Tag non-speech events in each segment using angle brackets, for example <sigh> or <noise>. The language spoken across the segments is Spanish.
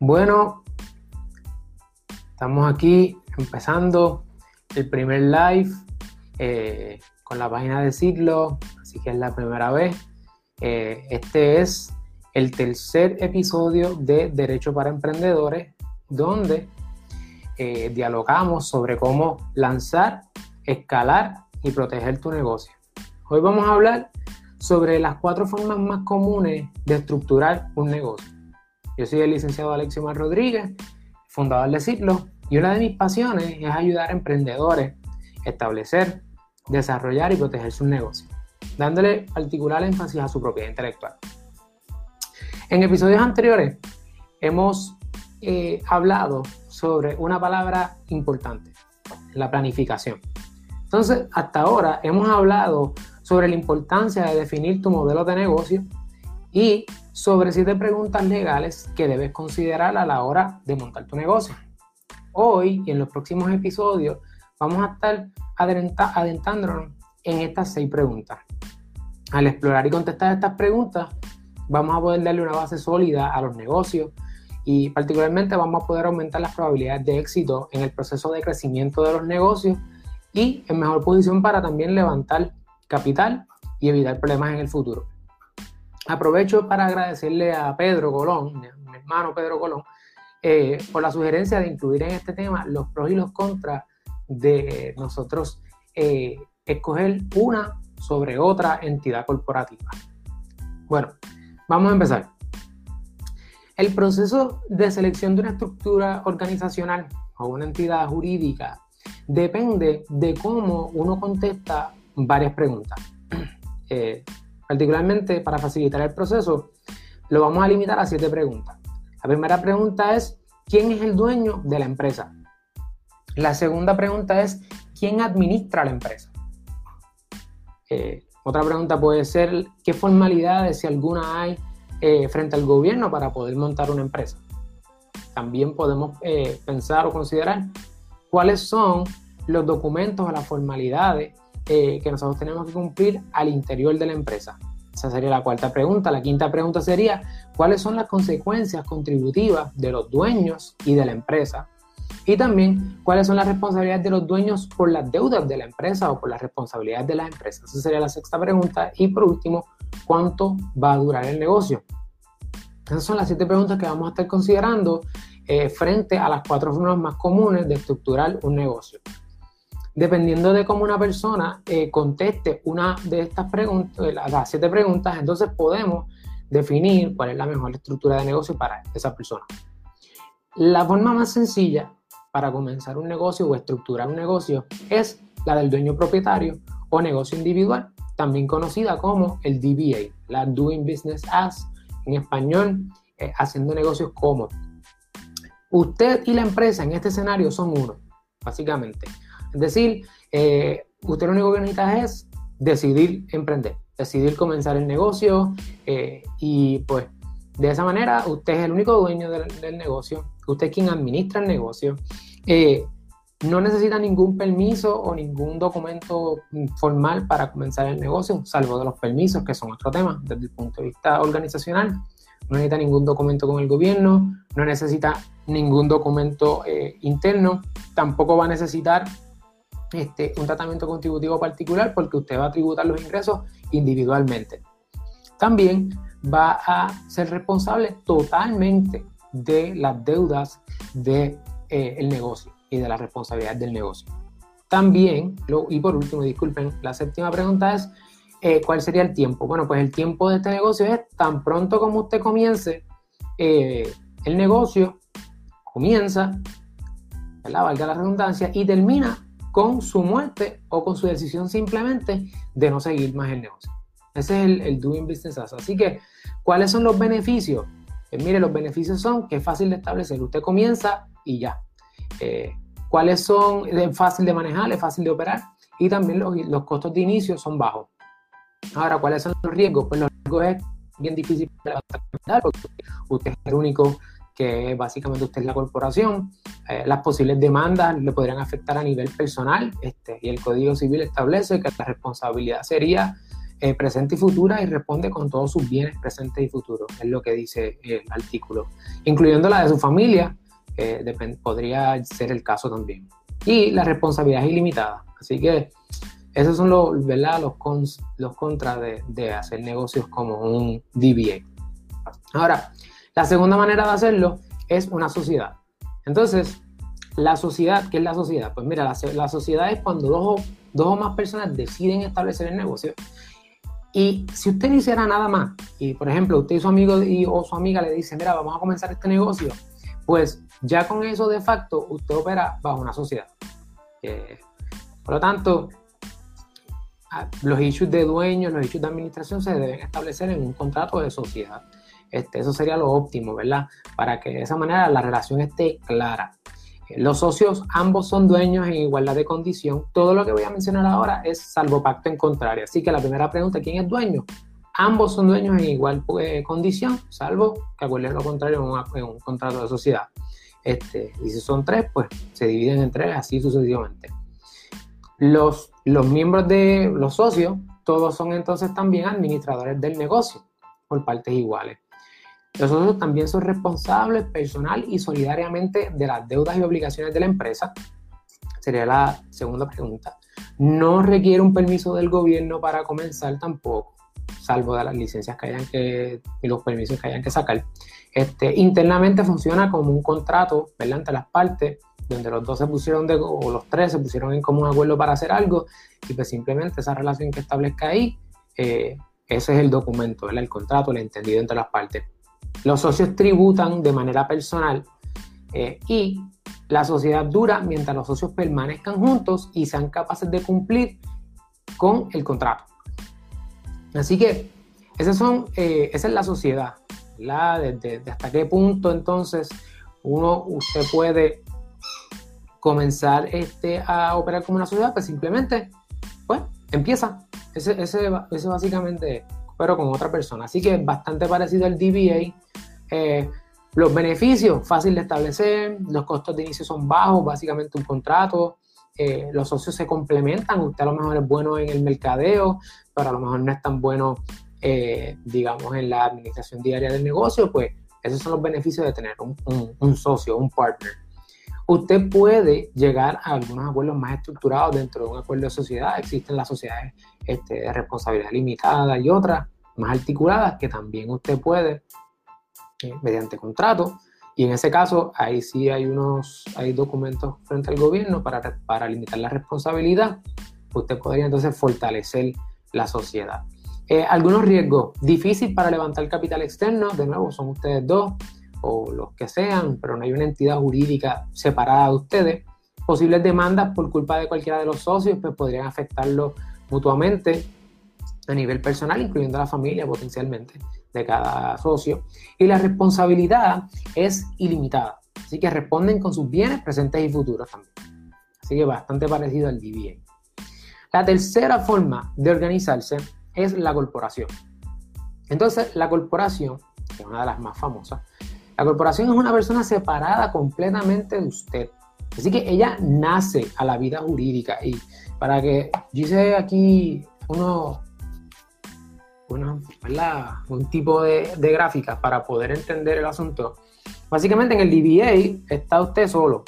Bueno, estamos aquí empezando el primer live eh, con la página de Siglo, así que es la primera vez. Eh, este es el tercer episodio de Derecho para Emprendedores, donde eh, dialogamos sobre cómo lanzar, escalar y proteger tu negocio. Hoy vamos a hablar sobre las cuatro formas más comunes de estructurar un negocio. Yo soy el licenciado Alexio Mar Rodríguez, fundador de Ciclo, y una de mis pasiones es ayudar a emprendedores a establecer, desarrollar y proteger sus negocios, dándole particular énfasis a su propiedad intelectual. En episodios anteriores hemos eh, hablado sobre una palabra importante, la planificación. Entonces, hasta ahora hemos hablado sobre la importancia de definir tu modelo de negocio y sobre siete preguntas legales que debes considerar a la hora de montar tu negocio. Hoy y en los próximos episodios vamos a estar adentrándonos en estas seis preguntas. Al explorar y contestar estas preguntas, vamos a poder darle una base sólida a los negocios y particularmente vamos a poder aumentar las probabilidades de éxito en el proceso de crecimiento de los negocios y en mejor posición para también levantar capital y evitar problemas en el futuro. Aprovecho para agradecerle a Pedro Colón, mi hermano Pedro Colón, eh, por la sugerencia de incluir en este tema los pros y los contras de nosotros eh, escoger una sobre otra entidad corporativa. Bueno, vamos a empezar. El proceso de selección de una estructura organizacional o una entidad jurídica depende de cómo uno contesta varias preguntas. <clears throat> Eh, particularmente para facilitar el proceso, lo vamos a limitar a siete preguntas. La primera pregunta es, ¿quién es el dueño de la empresa? La segunda pregunta es, ¿quién administra la empresa? Eh, otra pregunta puede ser, ¿qué formalidades, si alguna hay, eh, frente al gobierno para poder montar una empresa? También podemos eh, pensar o considerar cuáles son los documentos o las formalidades eh, que nosotros tenemos que cumplir al interior de la empresa. Esa sería la cuarta pregunta. La quinta pregunta sería, ¿cuáles son las consecuencias contributivas de los dueños y de la empresa? Y también, ¿cuáles son las responsabilidades de los dueños por las deudas de la empresa o por las responsabilidades de la empresa? Esa sería la sexta pregunta. Y por último, ¿cuánto va a durar el negocio? Esas son las siete preguntas que vamos a estar considerando eh, frente a las cuatro formas más comunes de estructurar un negocio. Dependiendo de cómo una persona eh, conteste una de estas preguntas, las siete preguntas, entonces podemos definir cuál es la mejor estructura de negocio para esa persona. La forma más sencilla para comenzar un negocio o estructurar un negocio es la del dueño propietario o negocio individual, también conocida como el DBA, la Doing Business As, en español, eh, haciendo negocios como. Usted y la empresa en este escenario son uno, básicamente. Es decir, eh, usted lo único que necesita es decidir emprender, decidir comenzar el negocio eh, y pues de esa manera usted es el único dueño del, negocio, usted es quien administra el negocio. Eh, no necesita ningún permiso o ningún documento formal para comenzar el negocio, salvo de los permisos, que son otro tema desde el punto de vista organizacional. No necesita ningún documento con el gobierno, no necesita ningún documento interno, tampoco va a necesitar este, un tratamiento contributivo particular porque usted va a tributar los ingresos individualmente. También va a ser responsable totalmente de las deudas del de, eh, negocio y de la responsabilidad del negocio. También, lo, y por último, disculpen, la séptima pregunta es, eh, ¿cuál sería el tiempo? Bueno, pues el tiempo de este negocio es tan pronto como usted comience eh, el negocio, comienza, valga la redundancia, y termina con su muerte o con su decisión simplemente de no seguir más el negocio. Ese es el, doing business as. Así que, ¿cuáles son los beneficios? Pues mire, los beneficios son que es fácil de establecer. Usted comienza y ya. Eh, ¿Cuáles son? Es fácil de manejar, es fácil de operar y también los, los, costos de inicio son bajos. Ahora, ¿cuáles son los riesgos? Pues los riesgos es bien difícil porque usted es el único que básicamente usted es la corporación. Eh, las posibles demandas le podrían afectar a nivel personal este, y el Código Civil establece que la responsabilidad sería eh, presente y futura y responde con todos sus bienes presentes y futuros, es lo que dice el artículo, incluyendo la de su familia, eh, podría ser el caso también. Y la responsabilidad es ilimitada, así que esos son los, ¿verdad? los, los contras de, de hacer negocios como un DBA. Ahora, la segunda manera de hacerlo es una sociedad. Entonces, la sociedad, ¿qué es la sociedad? Pues mira, la, sociedad es cuando dos, dos, o más personas deciden establecer el negocio. Y si usted no hiciera nada más, y por ejemplo, usted y su amigo y, o su amiga le dicen, mira, vamos a comenzar este negocio, pues ya con eso de facto usted opera bajo una sociedad. por lo tanto, los issues de dueño, los issues de administración se deben establecer en un contrato de sociedad. Este, eso sería lo óptimo, ¿verdad? Para que de esa manera la relación esté clara. Los socios ambos son dueños en igualdad de condición. Todo lo que voy a mencionar ahora es salvo pacto en contrario. Así que la primera pregunta, ¿quién es dueño? Ambos son dueños en igual eh, condición, salvo que acuerden lo contrario en, un contrato de sociedad. Este, y si son tres, pues se dividen en tres, así sucesivamente. Los, los miembros de los socios, todos son entonces también administradores del negocio por partes iguales. Los socios también son responsables personal y solidariamente de las deudas y obligaciones de la empresa. Sería la segunda pregunta. No requiere un permiso del gobierno para comenzar tampoco, salvo de las licencias que hayan que y los permisos que hayan que sacar. Este, internamente funciona como un contrato entre las partes, donde los dos se pusieron o los tres se pusieron en común acuerdo para hacer algo, y pues simplemente esa relación que establezca ahí, eh, ese es el documento, el contrato, el entendido entre las partes. Los socios tributan de manera personal eh, y la sociedad dura mientras los socios permanezcan juntos y sean capaces de cumplir con el contrato. Así que eh, esa es la sociedad. Desde, hasta qué punto entonces uno, usted puede comenzar este, a operar como una sociedad, pues simplemente, pues, empieza. Ese, ese, ese básicamente, pero con otra persona. Así que es bastante parecido al DBA, eh, los beneficios, fácil de establecer, los costos de inicio son bajos, básicamente un contrato, eh, los socios se complementan, usted a lo mejor es bueno en el mercadeo, pero a lo mejor no es tan bueno, eh, digamos, en la administración diaria del negocio, pues esos son los beneficios de tener un, socio, un partner. Usted puede llegar a algunos acuerdos más estructurados dentro de un acuerdo de sociedad. Existen las sociedades este, de responsabilidad limitada y otras más articuladas que también usted puede mediante contrato. Y en ese caso, ahí sí hay unos hay documentos frente al gobierno para, para limitar la responsabilidad. Usted podría entonces fortalecer la sociedad. Eh, algunos riesgos. Difícil para levantar capital externo. De nuevo, son ustedes dos o los que sean, pero no hay una entidad jurídica separada de ustedes. Posibles demandas por culpa de cualquiera de los socios pues podrían afectarlo mutuamente a nivel personal, incluyendo a la familia potencialmente de cada socio. Y la responsabilidad es ilimitada. Así que responden con sus bienes presentes y futuros también. Así que bastante parecido al DBA. La tercera forma de organizarse es la corporación. Entonces, la corporación, que es una de las más famosas, la corporación es una persona separada completamente de usted. Así que ella nace a la vida jurídica. Y para que yo hice aquí un tipo de, de gráfica para poder entender el asunto. Básicamente en el DBA está usted solo,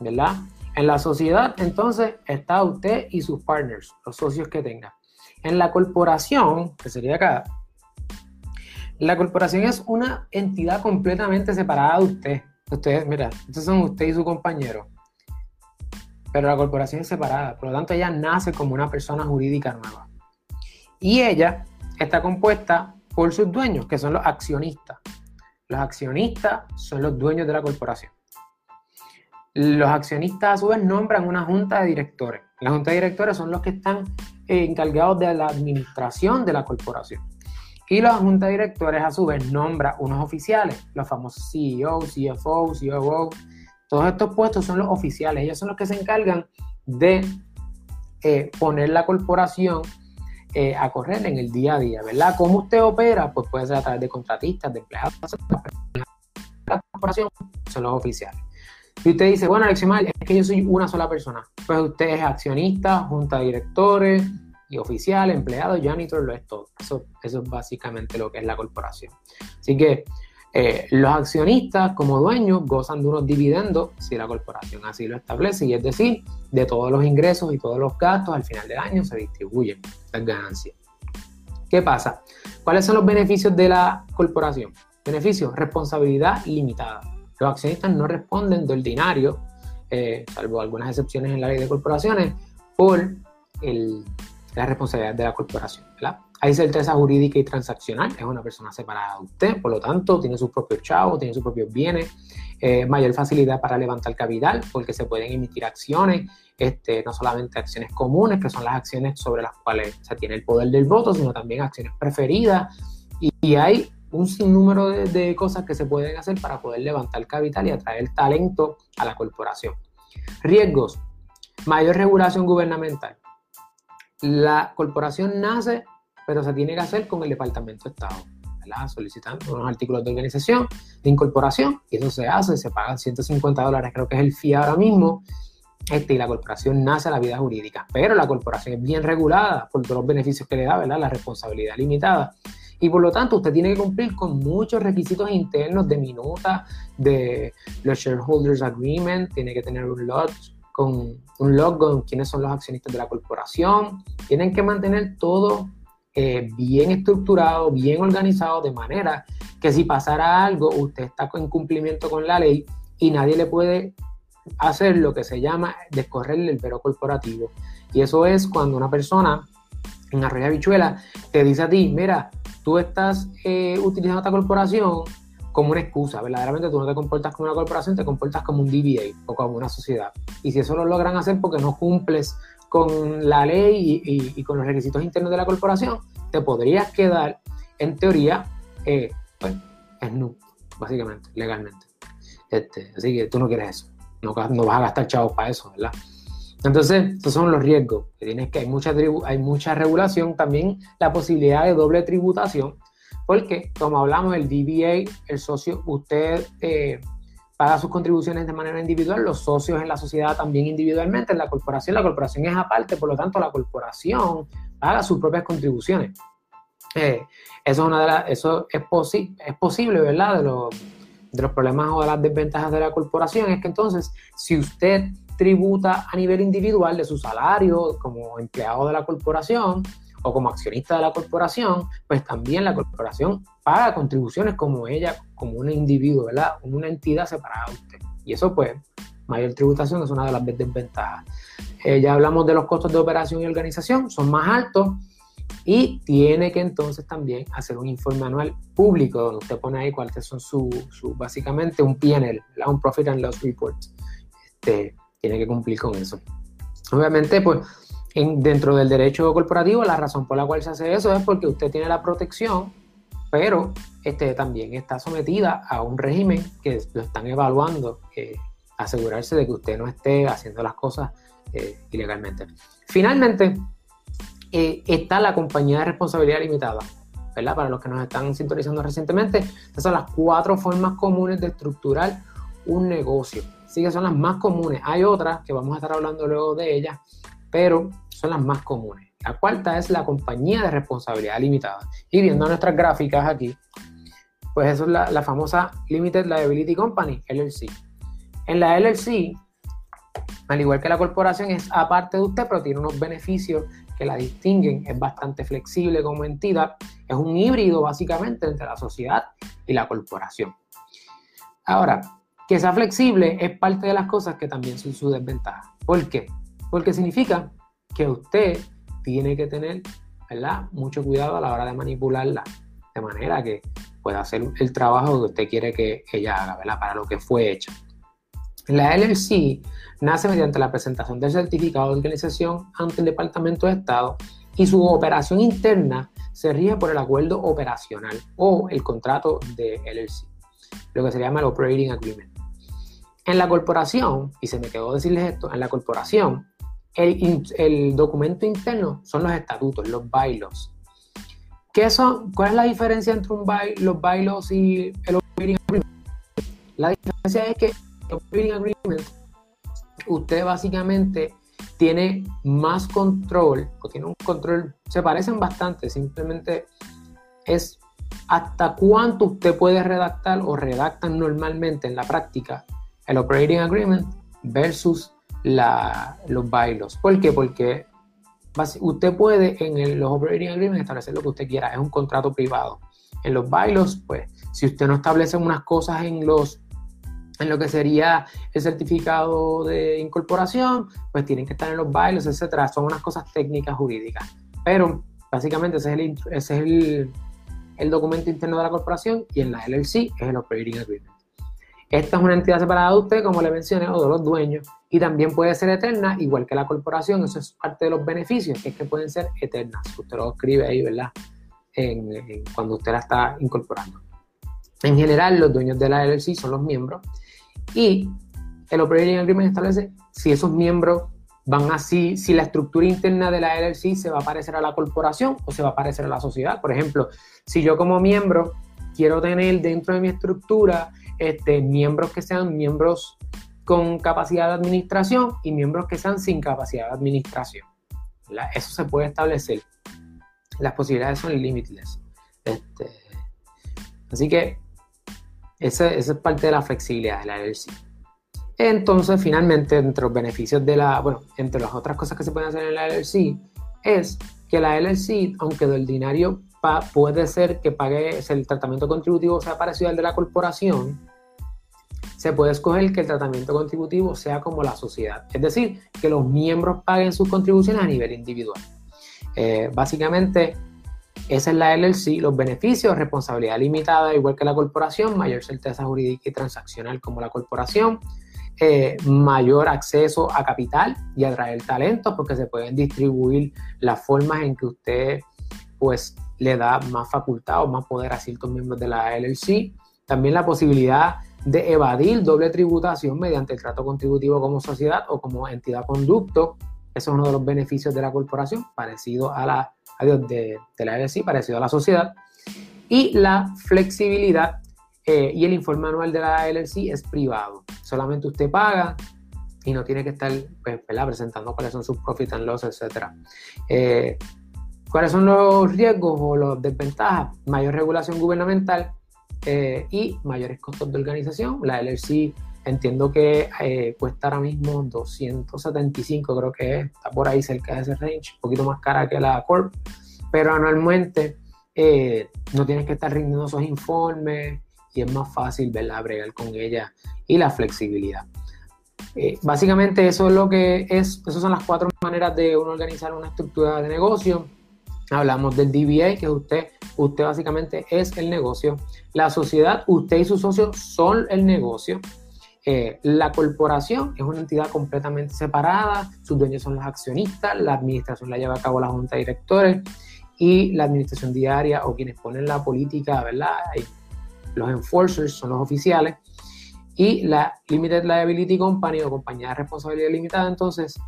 ¿verdad? En la sociedad entonces está usted y sus partners, los socios que tenga. En la corporación, que sería acá, la corporación es una entidad completamente separada de usted. Ustedes, mira, estos son usted y su compañero. Pero la corporación es separada, por lo tanto ella nace como una persona jurídica nueva. Y ella está compuesta por sus dueños, que son los accionistas. Los accionistas son los dueños de la corporación. Los accionistas a su vez nombran una junta de directores. La junta de directores son los que están eh, encargados de la administración de la corporación. Y la junta de directores a su vez nombra unos oficiales, los famosos CEO, CFO, COO. Todos estos puestos son los oficiales. Ellos son los que se encargan de eh, poner la corporación eh, a correr en el día a día, ¿verdad? ¿Cómo usted opera? Pues puede ser a través de contratistas, de empleados. La corporación son los oficiales. Y usted dice, bueno, Alexi es que yo soy una sola persona. Pues usted es accionista, junta de directores, Y oficial, empleado, janitor, lo es todo. Eso es básicamente lo que es la corporación. Así que eh, los accionistas como dueños gozan de unos dividendos si la corporación así lo establece, y es decir, de todos los ingresos y todos los gastos al final del año se distribuyen las ganancias. ¿Qué pasa? ¿Cuáles son los beneficios de la corporación? Beneficios, responsabilidad limitada. Los accionistas no responden de ordinario, eh, salvo algunas excepciones en la ley de corporaciones, por la responsabilidad de la corporación. ¿verdad? Hay certeza jurídica y transaccional, es una persona separada de usted, por lo tanto tiene sus propios chavos, tiene sus propios bienes, eh, mayor facilidad para levantar capital porque se pueden emitir acciones, este, no solamente acciones comunes, que son las acciones sobre las cuales se tiene el poder del voto, sino también acciones preferidas y, hay un sinnúmero de, de cosas que se pueden hacer para poder levantar capital y atraer talento a la corporación. Riesgos, mayor regulación gubernamental. La corporación nace pero se tiene que hacer con el Departamento de Estado, ¿verdad? solicitando unos artículos de organización, de incorporación, y eso se hace, se pagan 150 dólares, creo que es el FIA ahora mismo, este, y la corporación nace a la vida jurídica, pero la corporación es bien regulada por todos los beneficios que le da, ¿verdad? La responsabilidad limitada. Y por lo tanto, usted tiene que cumplir con muchos requisitos internos de minuta, de los shareholders agreement, tiene que tener un log con un log con quiénes son los accionistas de la corporación, tienen que mantener todo eh, bien estructurado, bien organizado, de manera que si pasara algo, usted está en cumplimiento con la ley y nadie le puede hacer lo que se llama descorrerle el vero corporativo. Y eso es cuando una persona en Arroyo Bichuela te dice a ti, mira, tú estás eh, utilizando esta corporación como una excusa. Verdaderamente tú no te comportas como una corporación, te comportas como un DBA o como una sociedad. Y si eso lo logran hacer porque no cumples con la ley y, con los requisitos internos de la corporación, te podrías quedar, en teoría, eh, pues, básicamente, legalmente. Este, así que tú no quieres eso. No, vas a gastar chavos para eso, ¿verdad? Entonces, esos son los riesgos que tienes que hay mucha, hay mucha regulación, también la posibilidad de doble tributación, porque como hablamos, el DBA, el socio, usted eh, paga sus contribuciones de manera individual, los socios en la sociedad también individualmente, en la corporación, la corporación es aparte, por lo tanto la corporación paga sus propias contribuciones. Eh, eso es, una de las, es, posible, ¿verdad? De los problemas o de las desventajas de la corporación es que entonces, si usted tributa a nivel individual de su salario como empleado de la corporación, o como accionista de la corporación, pues también la corporación paga contribuciones como ella, como un individuo, ¿verdad? Como una entidad separada de usted. Y eso, pues, mayor tributación es una de las desventajas. Eh, ya hablamos de los costos de operación y organización, son más altos y tiene que entonces también hacer un informe anual público donde usted pone ahí cuáles son su, su básicamente un PNL, un Profit and Loss Report. Este, tiene que cumplir con eso. Obviamente, pues dentro del derecho corporativo, la razón por la cual se hace eso es porque usted tiene la protección, pero este, también está sometida a un régimen que lo están evaluando, eh, asegurarse de que usted no esté haciendo las cosas eh, ilegalmente. Finalmente, eh, está la compañía de responsabilidad limitada. ¿verdad? Para los que nos están sintonizando recientemente, esas son las cuatro formas comunes de estructurar un negocio. Sí que son las más comunes. Hay otras que vamos a estar hablando luego de ellas, pero son las más comunes. La cuarta es la compañía de responsabilidad limitada. Y viendo nuestras gráficas aquí, pues eso es la, famosa Limited Liability Company, LLC. En la LLC, al igual que la corporación, es aparte de usted, pero tiene unos beneficios que la distinguen. Es bastante flexible como entidad. Es un híbrido básicamente entre la sociedad y la corporación. Ahora, que sea flexible es parte de las cosas que también son su desventaja. ¿Por qué? Porque significa que usted tiene que tener ¿verdad? mucho cuidado a la hora de manipularla, de manera que pueda hacer el trabajo que usted quiere que ella haga, ¿verdad? para lo que fue hecha. La LLC nace mediante la presentación del certificado de organización ante el Departamento de Estado y su operación interna se rige por el acuerdo operacional o el contrato de LLC, lo que se llama el Operating Agreement. En la corporación, y se me quedó decirles esto, en la corporación el, documento interno son los estatutos, los bylaws. ¿Qué son, ¿Cuál es la diferencia entre un los bylaws y el operating agreement? La diferencia es que el operating agreement, usted básicamente tiene más control, o tiene un control, se parecen bastante, simplemente es hasta cuánto usted puede redactar o redactan normalmente en la práctica el Operating Agreement versus los bailos. ¿Por qué? Porque usted puede en los Operating Agreements establecer lo que usted quiera, es un contrato privado. En los bailos, pues, si usted no establece unas cosas en los en lo que sería el certificado de incorporación, pues tienen que estar en los bailos, etcétera. Son unas cosas técnicas jurídicas. Pero básicamente ese es el, ese es el, el documento interno de la corporación y en la LLC es el Operating Agreement. Esta es una entidad separada de usted, como le mencioné, o de los dueños, y también puede ser eterna, igual que la corporación. Eso es parte de los beneficios, que es que pueden ser eternas. Usted lo escribe ahí, ¿verdad? cuando usted la está incorporando. En general, los dueños de la LLC son los miembros y el Operating Agreement establece si esos miembros van así, si la estructura interna de la LLC se va a parecer a la corporación o se va a parecer a la sociedad. Por ejemplo, si yo como miembro quiero tener dentro de mi estructura este, miembros que sean miembros con capacidad de administración y miembros que sean sin capacidad de administración. Eso se puede establecer. Las posibilidades son limitless. Este, así que esa, es parte de la flexibilidad de la LLC. Entonces, finalmente, entre los beneficios de la, bueno, entre las otras cosas que se pueden hacer en la LLC, es que la LLC, aunque de ordinario puede ser que pague el tratamiento contributivo sea parecido al de la corporación, se puede escoger que el tratamiento contributivo sea como la sociedad, es decir, que los miembros paguen sus contribuciones a nivel individual. Eh, básicamente, esa es la LLC, los beneficios, responsabilidad limitada, igual que la corporación, mayor certeza jurídica y transaccional como la corporación, eh, mayor acceso a capital y atraer talentos, porque se pueden distribuir las formas en que usted pues le da más facultad o más poder a ciertos miembros de la LLC. También la posibilidad de evadir doble tributación mediante el trato contributivo como sociedad o como entidad conducto. Eso es uno de los beneficios de la corporación, parecido a la de, de la LLC, parecido a la sociedad. Y la flexibilidad eh, y el informe anual de la LLC es privado. Solamente usted paga y no tiene que estar pues, presentando cuáles son sus profit and loss, etc. Eh, ¿Cuáles son los riesgos o las desventajas? Mayor regulación gubernamental eh, y mayores costos de organización. La LLC entiendo que eh, cuesta ahora mismo 275, creo que está por ahí cerca de ese range, un poquito más cara que la Corp, pero anualmente eh, no tienes que estar rindiendo esos informes y es más fácil verla bregar con ella y la flexibilidad. básicamente eso es lo que es, esas son las cuatro maneras de uno organizar una estructura de negocio. Hablamos del DBA, que usted, usted básicamente es el negocio. La sociedad, usted y sus socios son el negocio. Eh, la corporación es una entidad completamente separada, sus dueños son los accionistas, la administración la lleva a cabo la junta de directores y la administración diaria o quienes ponen la política, ¿verdad? Los enforcers son los oficiales y la Limited Liability Company o compañía de responsabilidad limitada, entonces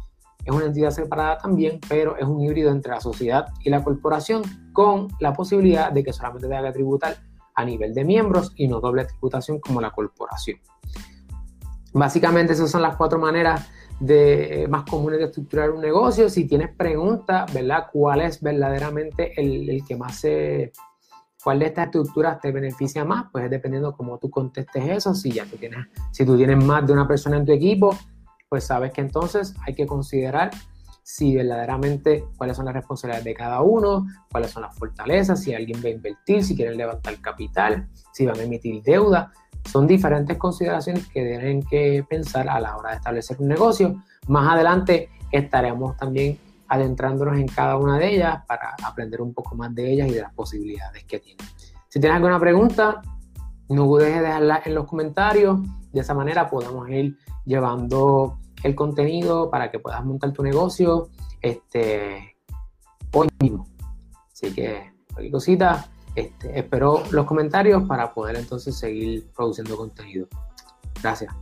es una entidad separada también, pero es un híbrido entre la sociedad y la corporación con la posibilidad de que solamente tenga que tributar a nivel de miembros y no doble tributación como la corporación. Básicamente esas son las cuatro maneras de, eh, más comunes de estructurar un negocio. Si tienes preguntas, ¿verdad? ¿Cuál es verdaderamente el, que más se... ¿Cuál de estas estructuras te beneficia más? Pues es dependiendo cómo tú contestes eso. Si ya tú tienes, si tú tienes más de una persona en tu equipo, pues sabes que entonces hay que considerar si verdaderamente cuáles son las responsabilidades de cada uno, cuáles son las fortalezas, si alguien va a invertir, si quieren levantar capital, si van a emitir deuda. Son diferentes consideraciones que tienen que pensar a la hora de establecer un negocio. Más adelante estaremos también adentrándonos en cada una de ellas para aprender un poco más de ellas y de las posibilidades que tienen. Si tienes alguna pregunta, no dejes de dejarla en los comentarios. De esa manera podemos ir llevando el contenido para que puedas montar tu negocio este, hoy mismo. Así que cualquier cosita, este, espero los comentarios para poder entonces seguir produciendo contenido. Gracias.